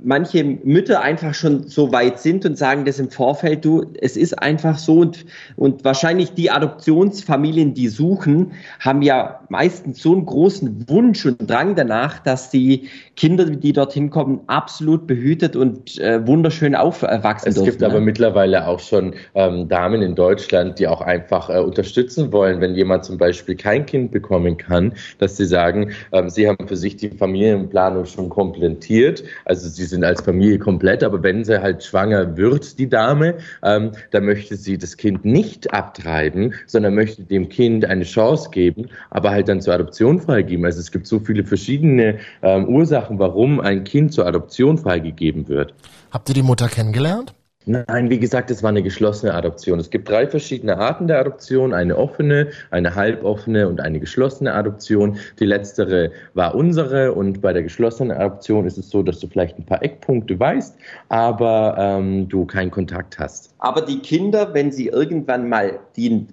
manche Mütter einfach schon so weit sind und sagen das im Vorfeld, du, es ist einfach so und, und wahrscheinlich die Adoptionsfamilien, die suchen, haben ja meistens so einen großen Wunsch und Drang danach, dass die Kinder, die dorthin kommen, absolut behütet und äh, wunderschön aufwachsen Es dürfen. gibt aber ne? mittlerweile auch schon ähm, Damen in Deutschland, die auch einfach äh, unterstützen wollen, wenn jemand zum Beispiel kein Kind bekommen kann, dass sie sagen, ähm, sie haben für sich die Familienplanung schon komplettiert, also sie sind als Familie komplett, aber wenn sie halt schwanger wird, die Dame, ähm, dann möchte sie das Kind nicht abtreiben, sondern möchte dem Kind eine Chance geben, aber halt dann zur Adoption freigeben. Also es gibt so viele verschiedene ähm, Ursachen, warum ein Kind zur Adoption freigegeben wird. Habt ihr die Mutter kennengelernt? Nein, wie gesagt, es war eine geschlossene Adoption. Es gibt drei verschiedene Arten der Adoption, eine offene, eine halboffene und eine geschlossene Adoption. Die letztere war unsere und bei der geschlossenen Adoption ist es so, dass du vielleicht ein paar Eckpunkte weißt, aber ähm, du keinen Kontakt hast. Aber die Kinder, wenn sie irgendwann mal die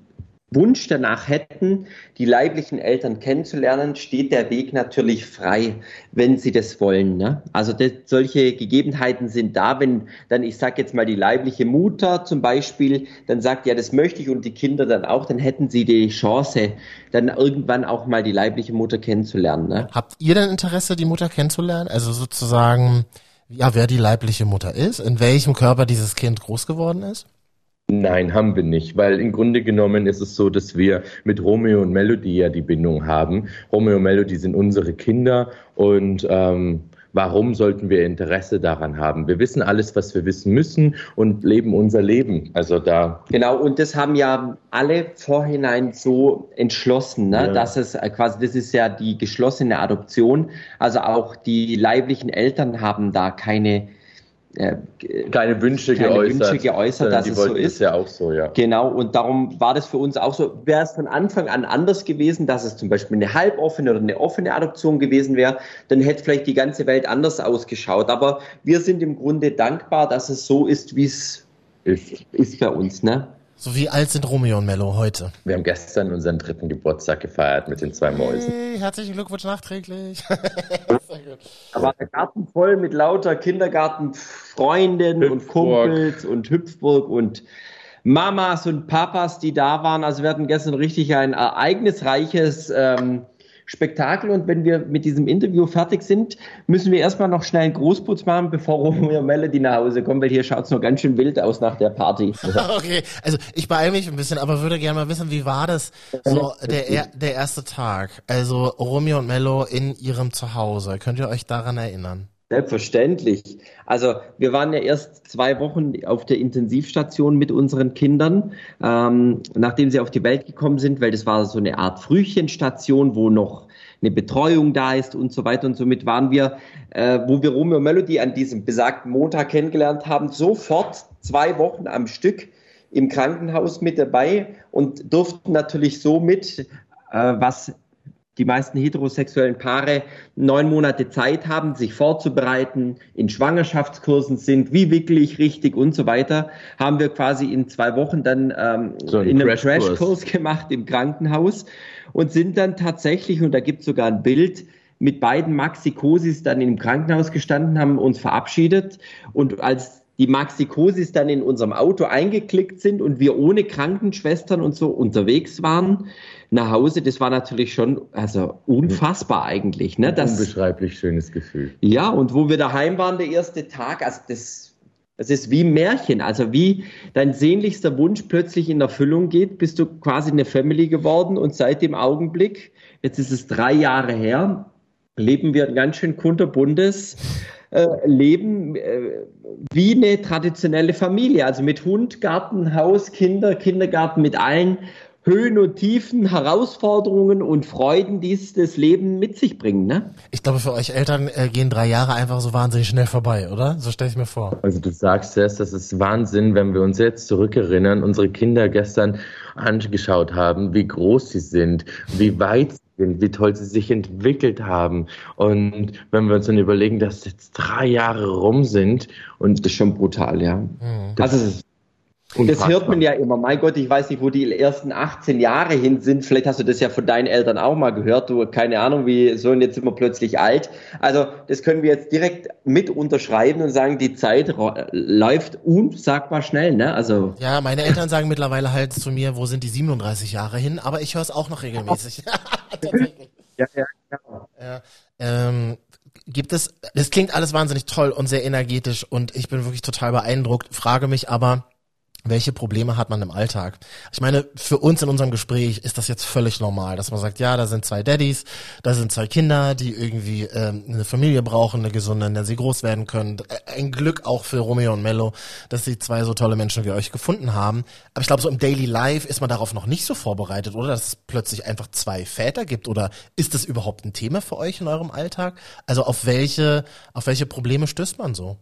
Wunsch danach hätten, die leiblichen Eltern kennenzulernen, steht der Weg natürlich frei, wenn sie das wollen. Ne? Also das, solche Gegebenheiten sind da, wenn dann, ich sage jetzt mal, die leibliche Mutter zum Beispiel dann sagt, ja, das möchte ich und die Kinder dann auch, dann hätten sie die Chance, dann irgendwann auch mal die leibliche Mutter kennenzulernen. Ne? Habt ihr denn Interesse, die Mutter kennenzulernen? Also sozusagen, ja, wer die leibliche Mutter ist, in welchem Körper dieses Kind groß geworden ist? Nein, haben wir nicht, weil im Grunde genommen ist es so, dass wir mit Romeo und Melody ja die Bindung haben. Romeo und Melody sind unsere Kinder und ähm, warum sollten wir Interesse daran haben? Wir wissen alles, was wir wissen müssen und leben unser Leben. Also da. Genau, und das haben ja alle vorhinein so entschlossen, ne? Ja. dass es quasi, das ist ja die geschlossene Adoption. Also auch die leiblichen Eltern haben da keine äh, keine Wünsche keine geäußert. Wünsche geäußert, dass es so ist. Ja auch so, ja. Genau, und darum war das für uns auch so. Wäre es von Anfang an anders gewesen, dass es zum Beispiel eine halboffene oder eine offene Adoption gewesen wäre, dann hätte vielleicht die ganze Welt anders ausgeschaut. Aber wir sind im Grunde dankbar, dass es so ist, wie es ist. ist bei uns, ne? So wie alt sind Romeo und Mello heute? Wir haben gestern unseren dritten Geburtstag gefeiert mit den zwei Mäusen. Hey, herzlichen Glückwunsch nachträglich. *laughs* da war der Garten voll mit lauter Kindergartenfreunden und Kumpels und Hüpfburg und Mamas und Papas, die da waren. Also wir hatten gestern richtig ein ereignisreiches ähm, Spektakel. Und wenn wir mit diesem Interview fertig sind, müssen wir erstmal noch schnell einen Großputz machen, bevor Romeo und Melody nach Hause kommen, weil hier schaut es noch ganz schön wild aus nach der Party. *laughs* okay, also ich beeile mich ein bisschen, aber würde gerne mal wissen, wie war das so der, der erste Tag? Also Romeo und Mello in ihrem Zuhause. Könnt ihr euch daran erinnern? Selbstverständlich. Also wir waren ja erst zwei Wochen auf der Intensivstation mit unseren Kindern, ähm, nachdem sie auf die Welt gekommen sind, weil das war so eine Art Frühchenstation, wo noch eine Betreuung da ist und so weiter. Und somit waren wir, äh, wo wir Romeo Melody an diesem besagten Montag kennengelernt haben, sofort zwei Wochen am Stück im Krankenhaus mit dabei und durften natürlich so mit, äh, was die meisten heterosexuellen Paare neun Monate Zeit haben, sich vorzubereiten, in Schwangerschaftskursen sind, wie wickle ich richtig und so weiter, haben wir quasi in zwei Wochen dann ähm, so in einem Crashkurs. Crash gemacht im Krankenhaus und sind dann tatsächlich, und da gibt es sogar ein Bild, mit beiden Maxikosis dann im Krankenhaus gestanden, haben uns verabschiedet. Und als die Maxikosis dann in unserem Auto eingeklickt sind und wir ohne Krankenschwestern und so unterwegs waren, nach Hause, das war natürlich schon also unfassbar eigentlich. Ne? Das, Unbeschreiblich schönes Gefühl. Ja, und wo wir daheim waren, der erste Tag, also das, das ist wie ein Märchen. Also wie dein sehnlichster Wunsch plötzlich in Erfüllung geht, bist du quasi eine Family geworden und seit dem Augenblick, jetzt ist es drei Jahre her, leben wir ein ganz schön kunterbuntes äh, Leben äh, wie eine traditionelle Familie. Also mit Hund, Garten, Haus, Kinder, Kindergarten, mit allen Höhen und Tiefen, Herausforderungen und Freuden, die es das Leben mit sich bringen. Ne? Ich glaube, für euch Eltern äh, gehen drei Jahre einfach so wahnsinnig schnell vorbei, oder? So stelle ich mir vor. Also du sagst es, das ist Wahnsinn, wenn wir uns jetzt zurückerinnern, unsere Kinder gestern angeschaut haben, wie groß sie sind, wie weit sie sind, wie toll sie sich entwickelt haben. Und wenn wir uns dann überlegen, dass jetzt drei Jahre rum sind und das ist schon brutal, ja. Mhm. Das, also, Unfassbar. Das hört man ja immer. Mein Gott, ich weiß nicht, wo die ersten 18 Jahre hin sind. Vielleicht hast du das ja von deinen Eltern auch mal gehört. Du, keine Ahnung, wie so und jetzt sind wir plötzlich alt. Also, das können wir jetzt direkt mit unterschreiben und sagen, die Zeit läuft unsagbar schnell, ne? Also. Ja, meine Eltern sagen mittlerweile halt zu mir, wo sind die 37 Jahre hin? Aber ich höre es auch noch regelmäßig. *laughs* ja, ja, genau. ja. Ähm, gibt es, das klingt alles wahnsinnig toll und sehr energetisch und ich bin wirklich total beeindruckt, frage mich aber, welche Probleme hat man im Alltag? Ich meine, für uns in unserem Gespräch ist das jetzt völlig normal, dass man sagt, ja, da sind zwei Daddys, da sind zwei Kinder, die irgendwie ähm, eine Familie brauchen, eine gesunde, in der sie groß werden können. Ein Glück auch für Romeo und Mello, dass sie zwei so tolle Menschen wie euch gefunden haben. Aber ich glaube, so im Daily Life ist man darauf noch nicht so vorbereitet, oder? Dass es plötzlich einfach zwei Väter gibt. Oder ist das überhaupt ein Thema für euch in eurem Alltag? Also auf welche, auf welche Probleme stößt man so?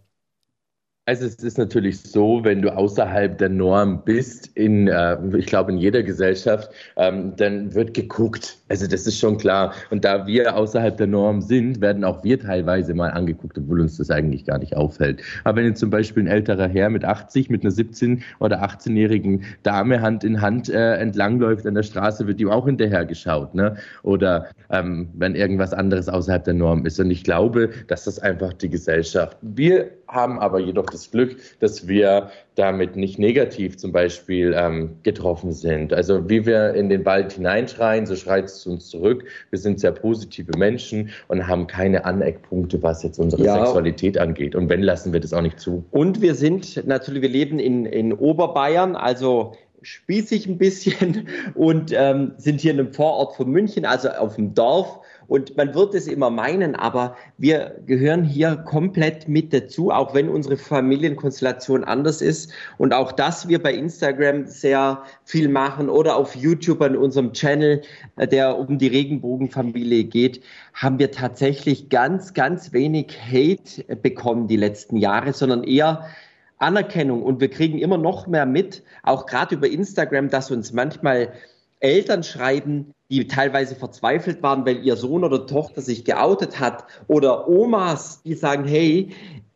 Also es ist natürlich so, wenn du außerhalb der Norm bist, in, äh, ich glaube in jeder Gesellschaft, ähm, dann wird geguckt. Also das ist schon klar. Und da wir außerhalb der Norm sind, werden auch wir teilweise mal angeguckt, obwohl uns das eigentlich gar nicht auffällt. Aber wenn jetzt zum Beispiel ein älterer Herr mit 80, mit einer 17- oder 18-jährigen Dame Hand in Hand äh, entlangläuft an der Straße, wird ihm auch hinterher geschaut. Ne? Oder ähm, wenn irgendwas anderes außerhalb der Norm ist. Und ich glaube, dass das einfach die Gesellschaft. Wir haben aber jedoch das Glück, dass wir damit nicht negativ zum Beispiel ähm, getroffen sind. Also wie wir in den Wald hineinschreien, so schreit es zu uns zurück. Wir sind sehr positive Menschen und haben keine Aneckpunkte, was jetzt unsere ja. Sexualität angeht. Und wenn, lassen wir das auch nicht zu. Und wir sind natürlich, wir leben in, in Oberbayern, also spießig ein bisschen *laughs* und ähm, sind hier in einem Vorort von München, also auf dem Dorf und man wird es immer meinen, aber wir gehören hier komplett mit dazu, auch wenn unsere Familienkonstellation anders ist. Und auch dass wir bei Instagram sehr viel machen oder auf YouTube an unserem Channel, äh, der um die Regenbogenfamilie geht, haben wir tatsächlich ganz, ganz wenig Hate bekommen die letzten Jahre, sondern eher Anerkennung. Und wir kriegen immer noch mehr mit, auch gerade über Instagram, dass uns manchmal Eltern schreiben, die teilweise verzweifelt waren, weil ihr Sohn oder Tochter sich geoutet hat, oder Omas, die sagen, hey,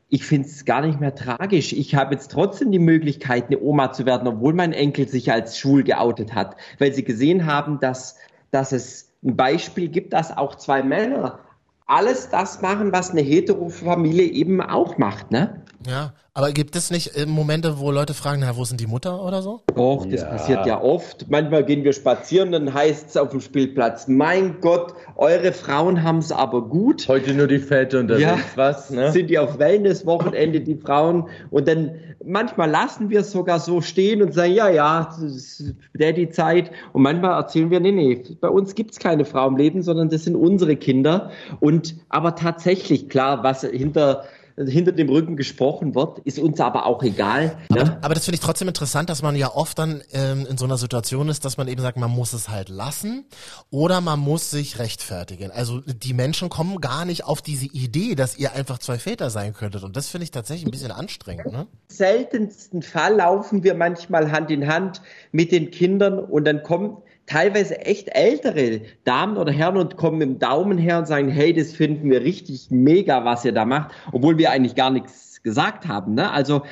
ich finde es gar nicht mehr tragisch. Ich habe jetzt trotzdem die Möglichkeit, eine Oma zu werden, obwohl mein Enkel sich als schwul geoutet hat, weil sie gesehen haben, dass, dass es ein Beispiel gibt, dass auch zwei Männer alles das machen, was eine Heterofamilie eben auch macht, ne? Ja, aber gibt es nicht äh, Momente, wo Leute fragen, na, wo sind die Mutter oder so? Doch, das ja. passiert ja oft. Manchmal gehen wir spazieren, dann heißt es auf dem Spielplatz, mein Gott, eure Frauen haben es aber gut. Heute nur die Väter und ja, was, ne? Sind die auf Wellness-Wochenende, die Frauen. Und dann manchmal lassen wir es sogar so stehen und sagen, ja, ja, das ist Daddy-Zeit. Und manchmal erzählen wir, nee, nee, bei uns gibt's keine Frau im Leben, sondern das sind unsere Kinder. Und aber tatsächlich, klar, was hinter hinter dem Rücken gesprochen wird, ist uns aber auch egal. Ne? Aber, aber, das finde ich trotzdem interessant, dass man ja oft dann ähm, in so einer Situation ist, dass man eben sagt, man muss es halt lassen oder man muss sich rechtfertigen. Also die Menschen kommen gar nicht auf diese Idee, dass ihr einfach zwei Väter sein könntet. Und das finde ich tatsächlich ein bisschen anstrengend. Ne? Im seltensten Fall laufen wir manchmal Hand in Hand mit den Kindern und dann kommt teilweise echt ältere Damen oder Herren und kommen mit dem Daumen her und sagen, hey, das finden wir richtig mega, was ihr da macht, obwohl wir eigentlich gar nichts gesagt haben. Ne? Also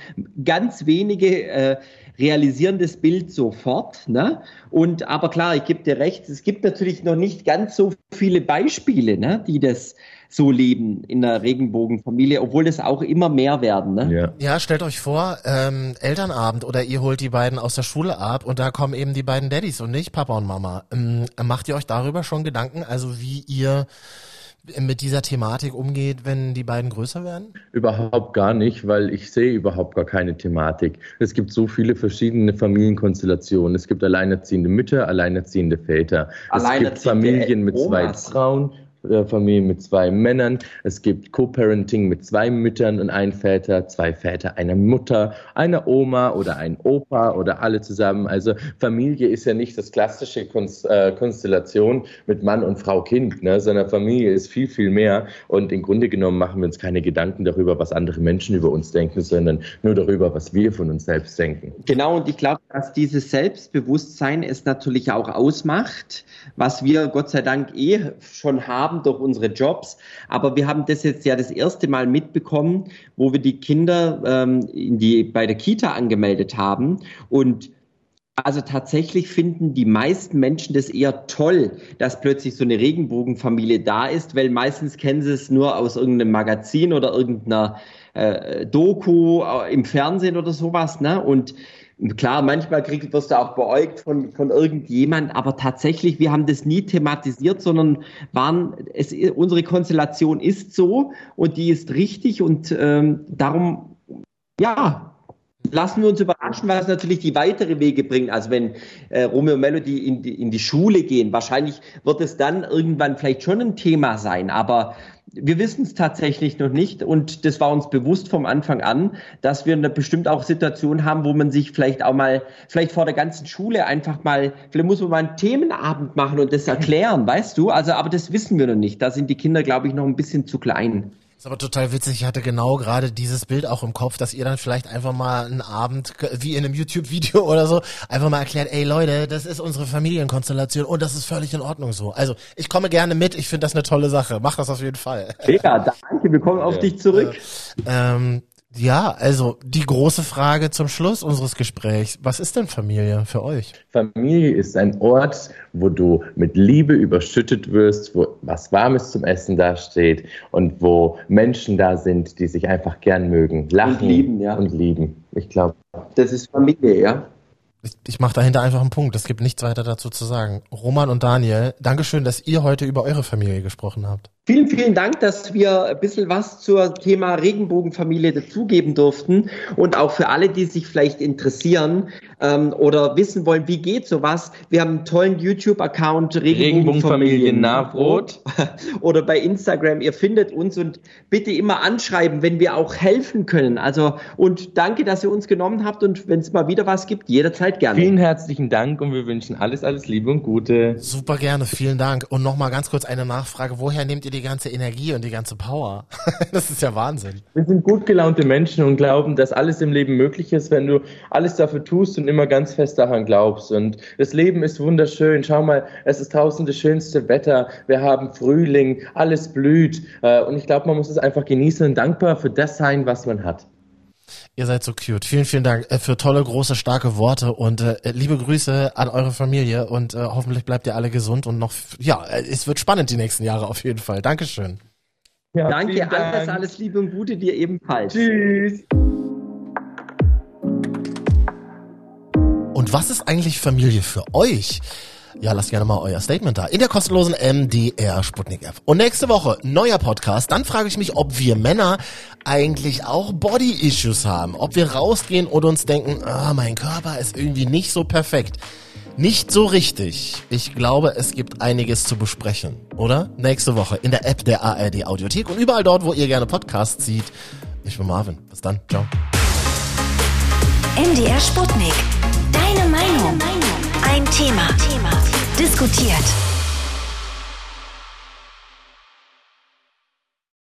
ganz wenige äh, realisieren das Bild sofort. Ne? Und aber klar, ich gebe dir recht, es gibt natürlich noch nicht ganz so viele Beispiele, ne, die das so leben in der Regenbogenfamilie, obwohl es auch immer mehr werden. Ne? Ja. ja, stellt euch vor, ähm, Elternabend oder ihr holt die beiden aus der Schule ab und da kommen eben die beiden Daddys und nicht Papa und Mama. Ähm, macht ihr euch darüber schon Gedanken, also wie ihr mit dieser Thematik umgeht, wenn die beiden größer werden? Überhaupt gar nicht, weil ich sehe überhaupt gar keine Thematik. Es gibt so viele verschiedene Familienkonstellationen. Es gibt alleinerziehende Mütter, alleinerziehende Väter. Alleinerziehende es gibt Familien mit Omas. zwei Frauen. Familie mit zwei Männern. Es gibt Co-Parenting mit zwei Müttern und einem Väter, zwei Väter, einer Mutter, einer Oma oder ein Opa oder alle zusammen. Also Familie ist ja nicht das klassische äh, Konstellation mit Mann und Frau Kind, ne? sondern Familie ist viel, viel mehr. Und im Grunde genommen machen wir uns keine Gedanken darüber, was andere Menschen über uns denken, sondern nur darüber, was wir von uns selbst denken. Genau, und ich glaube, dass dieses Selbstbewusstsein es natürlich auch ausmacht, was wir Gott sei Dank eh schon haben haben durch unsere Jobs. Aber wir haben das jetzt ja das erste Mal mitbekommen, wo wir die Kinder ähm, in die, bei der Kita angemeldet haben. Und also tatsächlich finden die meisten Menschen das eher toll, dass plötzlich so eine Regenbogenfamilie da ist, weil meistens kennen sie es nur aus irgendeinem Magazin oder irgendeiner äh, Doku äh, im Fernsehen oder sowas. Ne? Und Klar, manchmal kriegst, wirst du auch beäugt von, von irgendjemand, aber tatsächlich, wir haben das nie thematisiert, sondern waren, es, unsere Konstellation ist so und die ist richtig und ähm, darum, ja, lassen wir uns überraschen, was natürlich die weitere Wege bringt. Also wenn äh, Romeo Melody in die, in die Schule gehen, wahrscheinlich wird es dann irgendwann vielleicht schon ein Thema sein, aber wir wissen es tatsächlich noch nicht und das war uns bewusst vom Anfang an, dass wir eine bestimmt auch Situation haben, wo man sich vielleicht auch mal, vielleicht vor der ganzen Schule einfach mal, vielleicht muss man mal einen Themenabend machen und das erklären, weißt du? Also, aber das wissen wir noch nicht. Da sind die Kinder, glaube ich, noch ein bisschen zu klein. Ist aber total witzig. Ich hatte genau gerade dieses Bild auch im Kopf, dass ihr dann vielleicht einfach mal einen Abend, wie in einem YouTube-Video *laughs* oder so, einfach mal erklärt, ey Leute, das ist unsere Familienkonstellation und das ist völlig in Ordnung so. Also ich komme gerne mit, ich finde das eine tolle Sache. Mach das auf jeden Fall. Ja, danke, wir kommen auf dich zurück. Ähm, ja, also die große Frage zum Schluss unseres Gesprächs. Was ist denn Familie für euch? Familie ist ein Ort, wo du mit Liebe überschüttet wirst, wo was Warmes zum Essen dasteht und wo Menschen da sind, die sich einfach gern mögen, lachen Und lieben, ja. Und lieben. Ich glaube, Das ist Familie, ja. Ich, ich mache dahinter einfach einen Punkt. Es gibt nichts weiter dazu zu sagen. Roman und Daniel, Dankeschön, dass ihr heute über eure Familie gesprochen habt. Vielen, vielen Dank, dass wir ein bisschen was zur Thema Regenbogenfamilie dazugeben durften und auch für alle, die sich vielleicht interessieren ähm, oder wissen wollen, wie geht sowas. Wir haben einen tollen YouTube-Account Regenbogenfamilie Nahbrot. *laughs* oder bei Instagram. Ihr findet uns und bitte immer anschreiben, wenn wir auch helfen können. Also und danke, dass ihr uns genommen habt und wenn es mal wieder was gibt, jederzeit gerne. Vielen herzlichen Dank und wir wünschen alles, alles Liebe und Gute. Super gerne, vielen Dank. Und nochmal ganz kurz eine Nachfrage. Woher nehmt ihr die ganze Energie und die ganze Power? *laughs* das ist ja Wahnsinn. Wir sind gut gelaunte Menschen und glauben, dass alles im Leben möglich ist, wenn du alles dafür tust und immer ganz fest daran glaubst. Und das Leben ist wunderschön. Schau mal, es ist draußen das schönste Wetter. Wir haben Frühling, alles blüht. Äh, Und ich glaube, man muss es einfach genießen und dankbar für das sein, was man hat. Ihr seid so cute. Vielen, vielen Dank äh, für tolle, große, starke Worte und äh, liebe Grüße an eure Familie und äh, hoffentlich bleibt ihr alle gesund und noch, ja, äh, es wird spannend die nächsten Jahre auf jeden Fall. Dankeschön. Ja, Danke, Dank. alles, alles Liebe und Gute dir ebenfalls. Tschüss. Und was ist eigentlich Familie für euch? Ja, lasst gerne mal euer Statement da in der kostenlosen MDR Sputnik App. Und nächste Woche neuer Podcast. Dann frage ich mich, ob wir Männer eigentlich auch Body Issues haben. Ob wir rausgehen und uns denken, ah, mein Körper ist irgendwie nicht so perfekt. Nicht so richtig. Ich glaube, es gibt einiges zu besprechen, oder? Nächste Woche in der App der ARD Audiothek und überall dort, wo ihr gerne Podcasts seht. Ich bin Marvin. Bis dann. Ciao. MDR Sputnik. Deine Meinung. Ein Thema. Diskutiert.